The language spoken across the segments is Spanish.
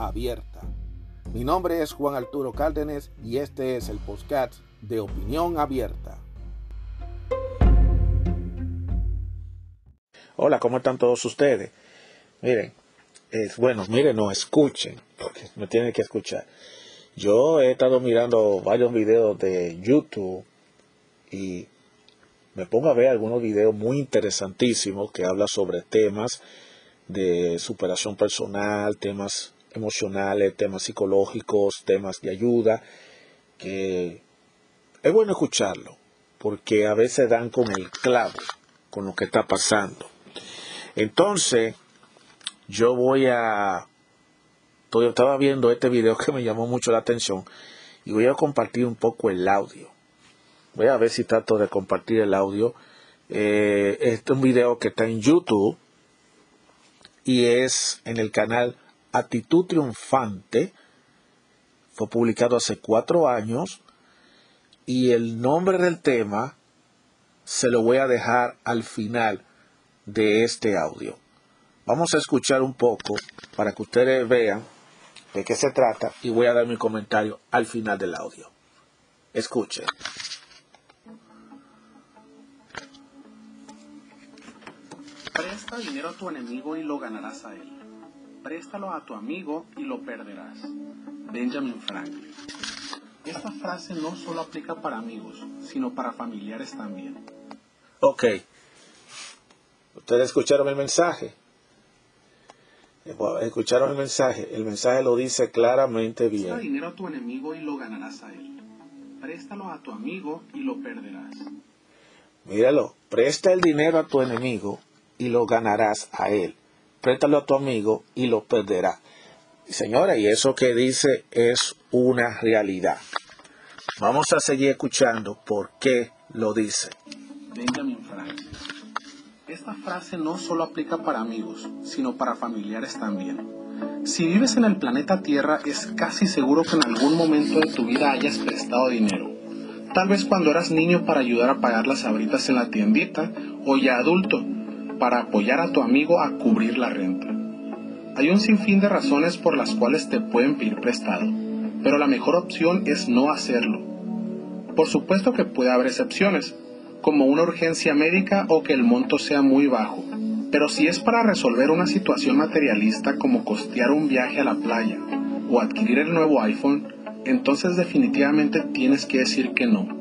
abierta. Mi nombre es Juan Arturo Cárdenas y este es el podcast de Opinión Abierta. Hola, ¿cómo están todos ustedes? Miren, es bueno, miren, no escuchen, porque me tienen que escuchar. Yo he estado mirando varios videos de YouTube y me pongo a ver algunos videos muy interesantísimos que hablan sobre temas de superación personal, temas emocionales, temas psicológicos, temas de ayuda, que es bueno escucharlo, porque a veces dan con el clavo, con lo que está pasando. Entonces, yo voy a... Estaba viendo este video que me llamó mucho la atención y voy a compartir un poco el audio. Voy a ver si trato de compartir el audio. Eh, este es un video que está en YouTube y es en el canal Actitud Triunfante. Fue publicado hace cuatro años y el nombre del tema se lo voy a dejar al final de este audio. Vamos a escuchar un poco para que ustedes vean de qué se trata y voy a dar mi comentario al final del audio. Escuchen. Presta dinero a tu enemigo y lo ganarás a él. Préstalo a tu amigo y lo perderás. Benjamin Franklin. Esta frase no solo aplica para amigos, sino para familiares también. Ok. Ustedes escucharon el mensaje. Escucharon el mensaje. El mensaje lo dice claramente bien. Presta dinero a tu enemigo y lo ganarás a él. Préstalo a tu amigo y lo perderás. Míralo. Presta el dinero a tu enemigo y lo ganarás a él. Préstalo a tu amigo y lo perderá. Señora, y eso que dice es una realidad. Vamos a seguir escuchando por qué lo dice. Benjamin Franklin. Esta frase no solo aplica para amigos, sino para familiares también. Si vives en el planeta Tierra, es casi seguro que en algún momento de tu vida hayas prestado dinero. Tal vez cuando eras niño para ayudar a pagar las abritas en la tiendita, o ya adulto, para apoyar a tu amigo a cubrir la renta. Hay un sinfín de razones por las cuales te pueden pedir prestado, pero la mejor opción es no hacerlo. Por supuesto que puede haber excepciones, como una urgencia médica o que el monto sea muy bajo. Pero si es para resolver una situación materialista como costear un viaje a la playa o adquirir el nuevo iPhone, entonces definitivamente tienes que decir que no.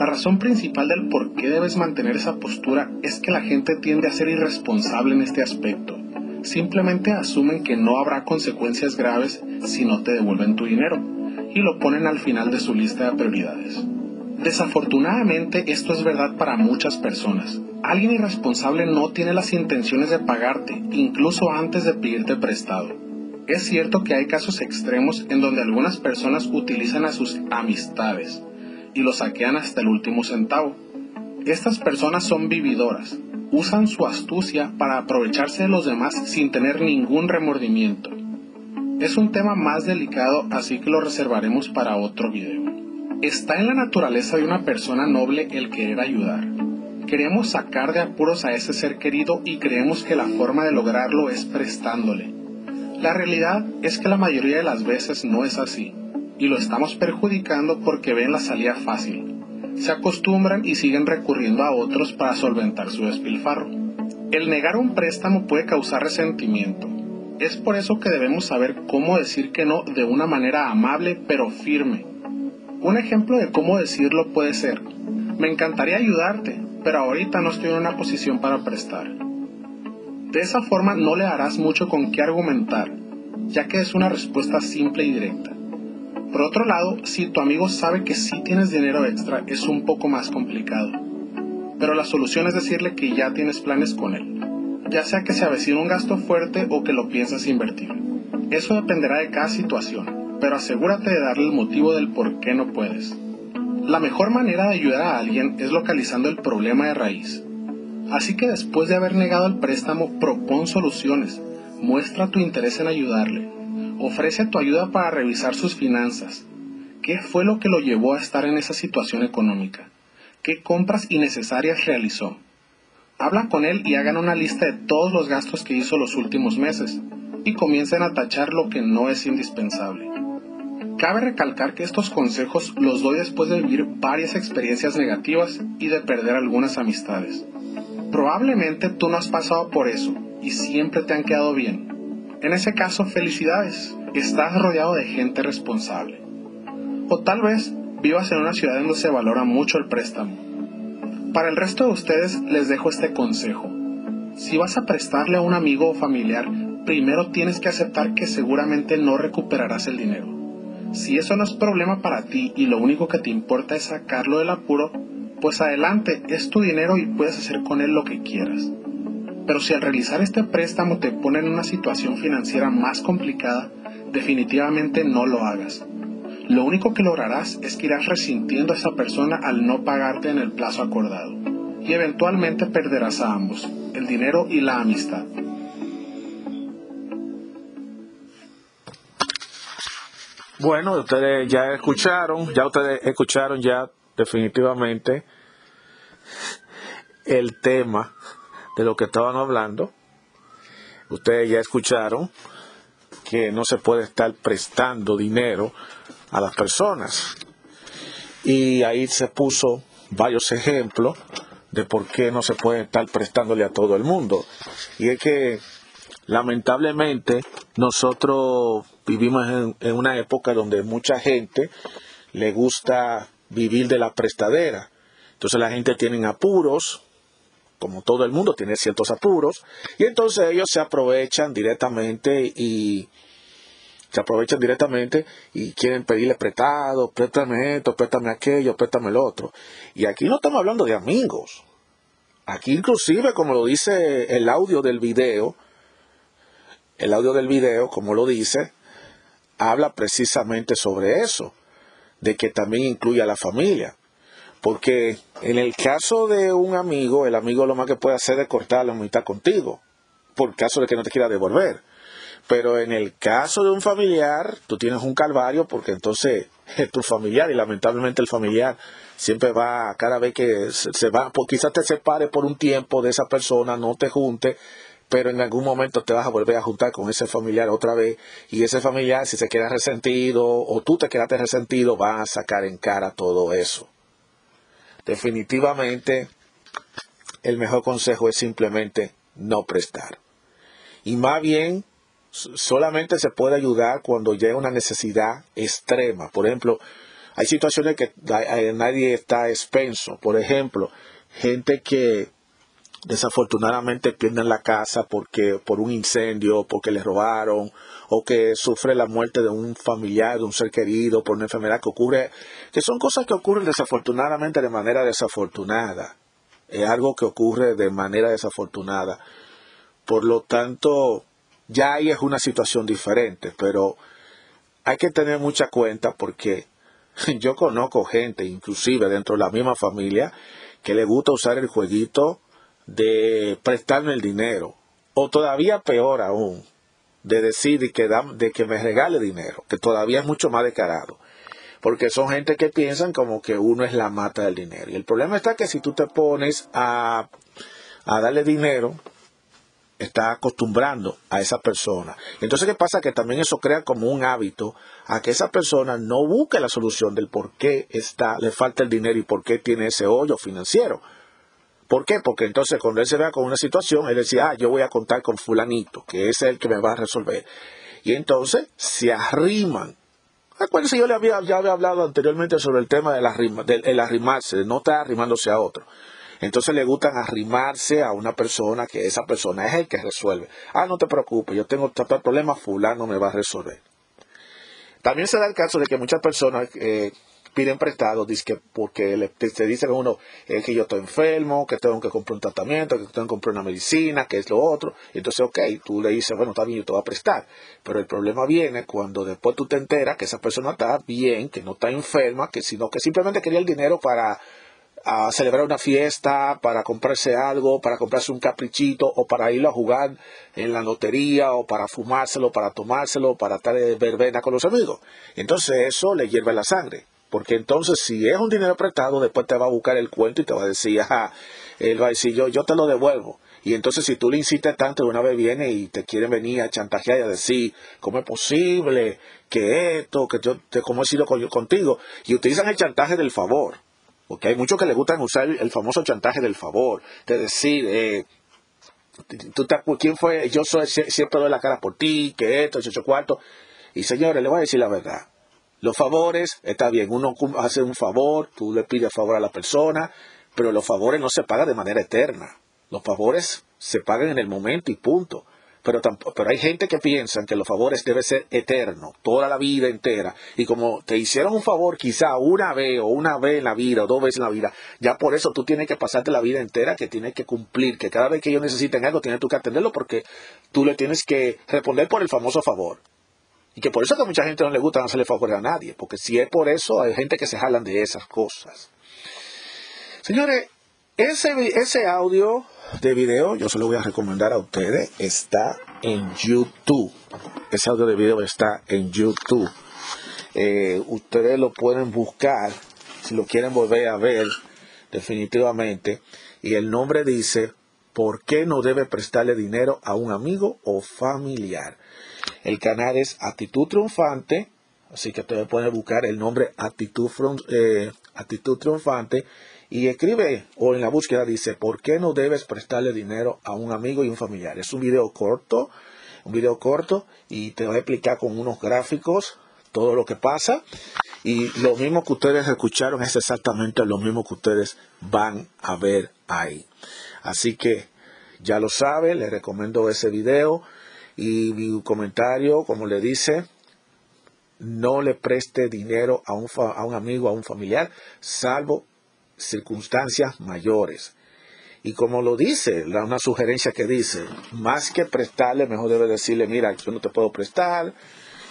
La razón principal del por qué debes mantener esa postura es que la gente tiende a ser irresponsable en este aspecto. Simplemente asumen que no habrá consecuencias graves si no te devuelven tu dinero y lo ponen al final de su lista de prioridades. Desafortunadamente esto es verdad para muchas personas. Alguien irresponsable no tiene las intenciones de pagarte, incluso antes de pedirte prestado. Es cierto que hay casos extremos en donde algunas personas utilizan a sus amistades y los saquean hasta el último centavo. Estas personas son vividoras, usan su astucia para aprovecharse de los demás sin tener ningún remordimiento. Es un tema más delicado, así que lo reservaremos para otro video. Está en la naturaleza de una persona noble el querer ayudar. Queremos sacar de apuros a ese ser querido y creemos que la forma de lograrlo es prestándole. La realidad es que la mayoría de las veces no es así, y lo estamos perjudicando porque ven la salida fácil. Se acostumbran y siguen recurriendo a otros para solventar su despilfarro. El negar un préstamo puede causar resentimiento. Es por eso que debemos saber cómo decir que no de una manera amable pero firme un ejemplo de cómo decirlo puede ser, me encantaría ayudarte, pero ahorita no estoy en una posición para prestar. De esa forma no le harás mucho con qué argumentar, ya que es una respuesta simple y directa. Por otro lado, si tu amigo sabe que sí tienes dinero extra, es un poco más complicado. Pero la solución es decirle que ya tienes planes con él, ya sea que se avecina un gasto fuerte o que lo piensas invertir. Eso dependerá de cada situación, pero asegúrate de darle el motivo del por qué no puedes. La mejor manera de ayudar a alguien es localizando el problema de raíz. Así que después de haber negado el préstamo, propón soluciones, muestra tu interés en ayudarle, ofrece tu ayuda para revisar sus finanzas. ¿Qué fue lo que lo llevó a estar en esa situación económica? ¿Qué compras innecesarias realizó? Habla con él y hagan una lista de todos los gastos que hizo los últimos meses y comiencen a tachar lo que no es indispensable. Cabe recalcar que estos consejos los doy después de vivir varias experiencias negativas y de perder algunas amistades. Probablemente tú no has pasado por eso y siempre te han quedado bien. En ese caso, felicidades, estás rodeado de gente responsable. O tal vez vivas en una ciudad donde se valora mucho el préstamo. Para el resto de ustedes les dejo este consejo. Si vas a prestarle a un amigo o familiar, primero tienes que aceptar que seguramente no recuperarás el dinero. Si eso no es problema para ti y lo único que te importa es sacarlo del apuro, pues adelante, es tu dinero y puedes hacer con él lo que quieras. Pero si al realizar este préstamo te pone en una situación financiera más complicada, definitivamente no lo hagas. Lo único que lograrás es que irás resintiendo a esa persona al no pagarte en el plazo acordado. Y eventualmente perderás a ambos, el dinero y la amistad. Bueno, ustedes ya escucharon, ya ustedes escucharon ya definitivamente el tema de lo que estaban hablando. Ustedes ya escucharon que no se puede estar prestando dinero a las personas. Y ahí se puso varios ejemplos de por qué no se puede estar prestándole a todo el mundo. Y es que lamentablemente nosotros vivimos en, en una época donde mucha gente le gusta vivir de la prestadera. Entonces la gente tiene apuros, como todo el mundo tiene ciertos apuros, y entonces ellos se aprovechan directamente y se aprovechan directamente y quieren pedirle prestado, préstame esto, préstame aquello, préstame el otro. Y aquí no estamos hablando de amigos. Aquí inclusive, como lo dice el audio del video, el audio del video, como lo dice, habla precisamente sobre eso de que también incluya a la familia. Porque en el caso de un amigo, el amigo lo más que puede hacer es cortar la mitad contigo, por caso de que no te quiera devolver. Pero en el caso de un familiar, tú tienes un calvario porque entonces es tu familiar y lamentablemente el familiar siempre va, cada vez que se, va, pues quizás te separe por un tiempo de esa persona, no te junte, pero en algún momento te vas a volver a juntar con ese familiar otra vez y ese familiar si se queda resentido o tú te quedaste resentido va a sacar en cara todo eso. Definitivamente el mejor consejo es simplemente no prestar. Y más bien solamente se puede ayudar cuando llega una necesidad extrema. Por ejemplo, hay situaciones que nadie está expenso. Por ejemplo, gente que desafortunadamente pierden la casa porque por un incendio, porque les robaron o que sufre la muerte de un familiar, de un ser querido por una enfermedad que ocurre, que son cosas que ocurren desafortunadamente de manera desafortunada. Es algo que ocurre de manera desafortunada. Por lo tanto, ya ahí es una situación diferente, pero hay que tener mucha cuenta porque yo conozco gente, inclusive dentro de la misma familia, que le gusta usar el jueguito de prestarme el dinero, o todavía peor aún, de decir que, de que me regale dinero, que todavía es mucho más descarado. Porque son gente que piensan como que uno es la mata del dinero. Y el problema está que si tú te pones a, a darle dinero, está acostumbrando a esa persona. Entonces, ¿qué pasa? Que también eso crea como un hábito a que esa persona no busque la solución del por qué está, le falta el dinero y por qué tiene ese hoyo financiero. ¿Por qué? Porque entonces cuando él se vea con una situación, él decía, ah, yo voy a contar con fulanito, que es el que me va a resolver. Y entonces se arriman. Acuérdense, yo le había, ya había hablado anteriormente sobre el tema del de arrimarse, de no estar arrimándose a otro. Entonces le gustan arrimarse a una persona que esa persona es el que resuelve. Ah, no te preocupes, yo tengo tal problema, fulano me va a resolver. También se da el caso de que muchas personas eh, piden prestado, dice que porque le, te, te dicen uno es que yo estoy enfermo, que tengo que comprar un tratamiento, que tengo que comprar una medicina, que es lo otro. Entonces, ok, tú le dices, bueno, está bien, yo te voy a prestar. Pero el problema viene cuando después tú te enteras que esa persona está bien, que no está enferma, que sino que simplemente quería el dinero para celebrar una fiesta, para comprarse algo, para comprarse un caprichito o para ir a jugar en la lotería o para fumárselo, para tomárselo, para estar de verbena con los amigos. Entonces eso le hierve la sangre. Porque entonces si es un dinero prestado, después te va a buscar el cuento y te va a decir, ajá, él va a decir, yo, yo te lo devuelvo. Y entonces si tú le insistes tanto, de una vez viene y te quieren venir a chantajear y a decir, ¿cómo es posible que esto, que yo, te, cómo he sido contigo? Y utilizan el chantaje del favor. Porque hay muchos que les gustan usar el famoso chantaje del favor, de decir, eh, tú te, ¿quién fue? Yo soy, siempre doy la cara por ti, que esto, ocho cuarto. Y señores, le voy a decir la verdad. Los favores, está bien, uno hace un favor, tú le pides favor a la persona, pero los favores no se pagan de manera eterna. Los favores se pagan en el momento y punto. Pero, pero hay gente que piensa que los favores deben ser eternos, toda la vida entera. Y como te hicieron un favor quizá una vez o una vez en la vida o dos veces en la vida, ya por eso tú tienes que pasarte la vida entera que tienes que cumplir, que cada vez que ellos necesiten algo tienes tú que atenderlo porque tú le tienes que responder por el famoso favor. Y que por eso que a mucha gente no le gusta hacerle favores a nadie, porque si es por eso hay gente que se jalan de esas cosas. Señores, ese, ese audio de video, yo se lo voy a recomendar a ustedes, está en YouTube. Ese audio de video está en YouTube. Eh, ustedes lo pueden buscar si lo quieren volver a ver definitivamente. Y el nombre dice, ¿por qué no debe prestarle dinero a un amigo o familiar? El canal es Actitud Triunfante, así que ustedes pueden buscar el nombre Actitud, eh, Actitud Triunfante y escribe o en la búsqueda dice, ¿por qué no debes prestarle dinero a un amigo y un familiar? Es un video corto, un video corto y te voy a explicar con unos gráficos todo lo que pasa y lo mismo que ustedes escucharon es exactamente lo mismo que ustedes van a ver ahí. Así que ya lo sabe, les recomiendo ese video y mi comentario, como le dice, no le preste dinero a un, a un amigo, a un familiar, salvo circunstancias mayores. Y como lo dice, la, una sugerencia que dice, más que prestarle, mejor debe decirle, mira, yo no te puedo prestar,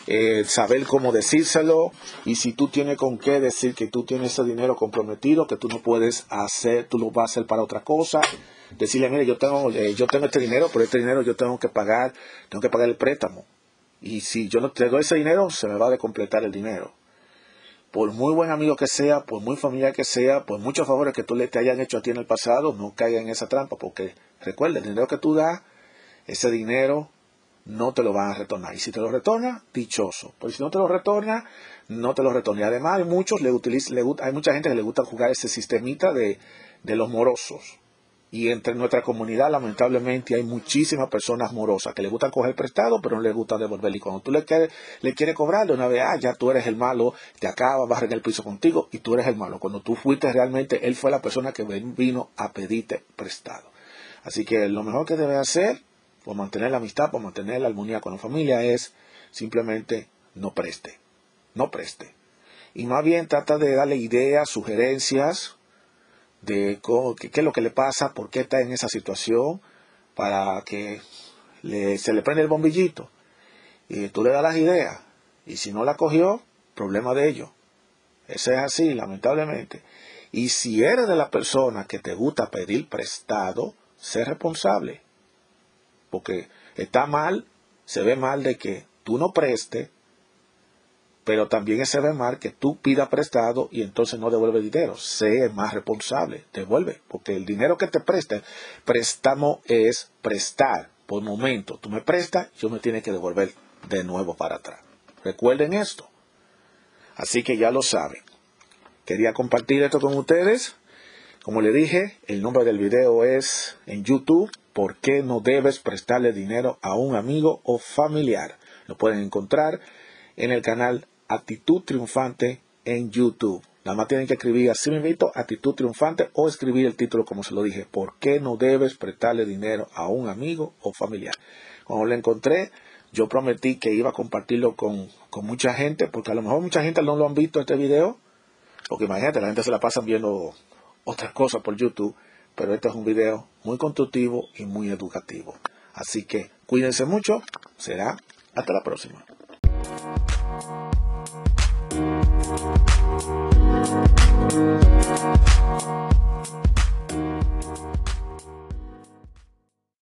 eh, saber cómo decírselo, y si tú tienes con qué decir que tú tienes ese dinero comprometido, que tú no puedes hacer, tú lo vas a hacer para otra cosa, decirle, mire, yo tengo, eh, yo tengo este dinero, pero este dinero yo tengo que pagar, tengo que pagar el préstamo. Y si yo no te doy ese dinero, se me va a completar el dinero por muy buen amigo que sea, por muy familiar que sea, por muchos favores que tú le te hayan hecho a ti en el pasado, no caiga en esa trampa, porque recuerda, el dinero que tú das, ese dinero no te lo van a retornar. Y si te lo retorna, dichoso. Pero si no te lo retorna, no te lo retorna. Y además hay muchos, le, le, hay mucha gente que le gusta jugar ese sistemita de, de los morosos. Y entre nuestra comunidad, lamentablemente, hay muchísimas personas morosas que le gustan coger prestado, pero no les gusta devolver. Y cuando tú le quieres, le quieres cobrar de una vez, ah, ya tú eres el malo, te acaba, barrer el piso contigo y tú eres el malo. Cuando tú fuiste realmente, él fue la persona que vino a pedirte prestado. Así que lo mejor que debe hacer, por mantener la amistad, por mantener la armonía con la familia, es simplemente no preste. No preste. Y más bien trata de darle ideas, sugerencias, de qué, es lo que le pasa, por qué está en esa situación, para que se le prende el bombillito. Y tú le das las ideas. Y si no la cogió, problema de ello. Eso es así, lamentablemente. Y si eres de la persona que te gusta pedir prestado, sé responsable. Porque está mal, se ve mal de que tú no prestes pero también es ser mal que tú pidas prestado y entonces no devuelve dinero. Sé más responsable, devuelve, porque el dinero que te preste, préstamo es prestar por momento. Tú me prestas, yo me tiene que devolver de nuevo para atrás. Recuerden esto. Así que ya lo saben. Quería compartir esto con ustedes. Como le dije, el nombre del video es en YouTube, ¿por qué no debes prestarle dinero a un amigo o familiar? Lo pueden encontrar en el canal Actitud Triunfante en YouTube. Nada más tienen que escribir así mismo, Actitud Triunfante, o escribir el título como se lo dije. ¿Por qué no debes prestarle dinero a un amigo o familiar? Cuando lo encontré, yo prometí que iba a compartirlo con, con mucha gente, porque a lo mejor mucha gente no lo han visto este video, Porque imagínate, la gente se la pasa viendo otras cosas por YouTube, pero este es un video muy constructivo y muy educativo. Así que cuídense mucho, será hasta la próxima.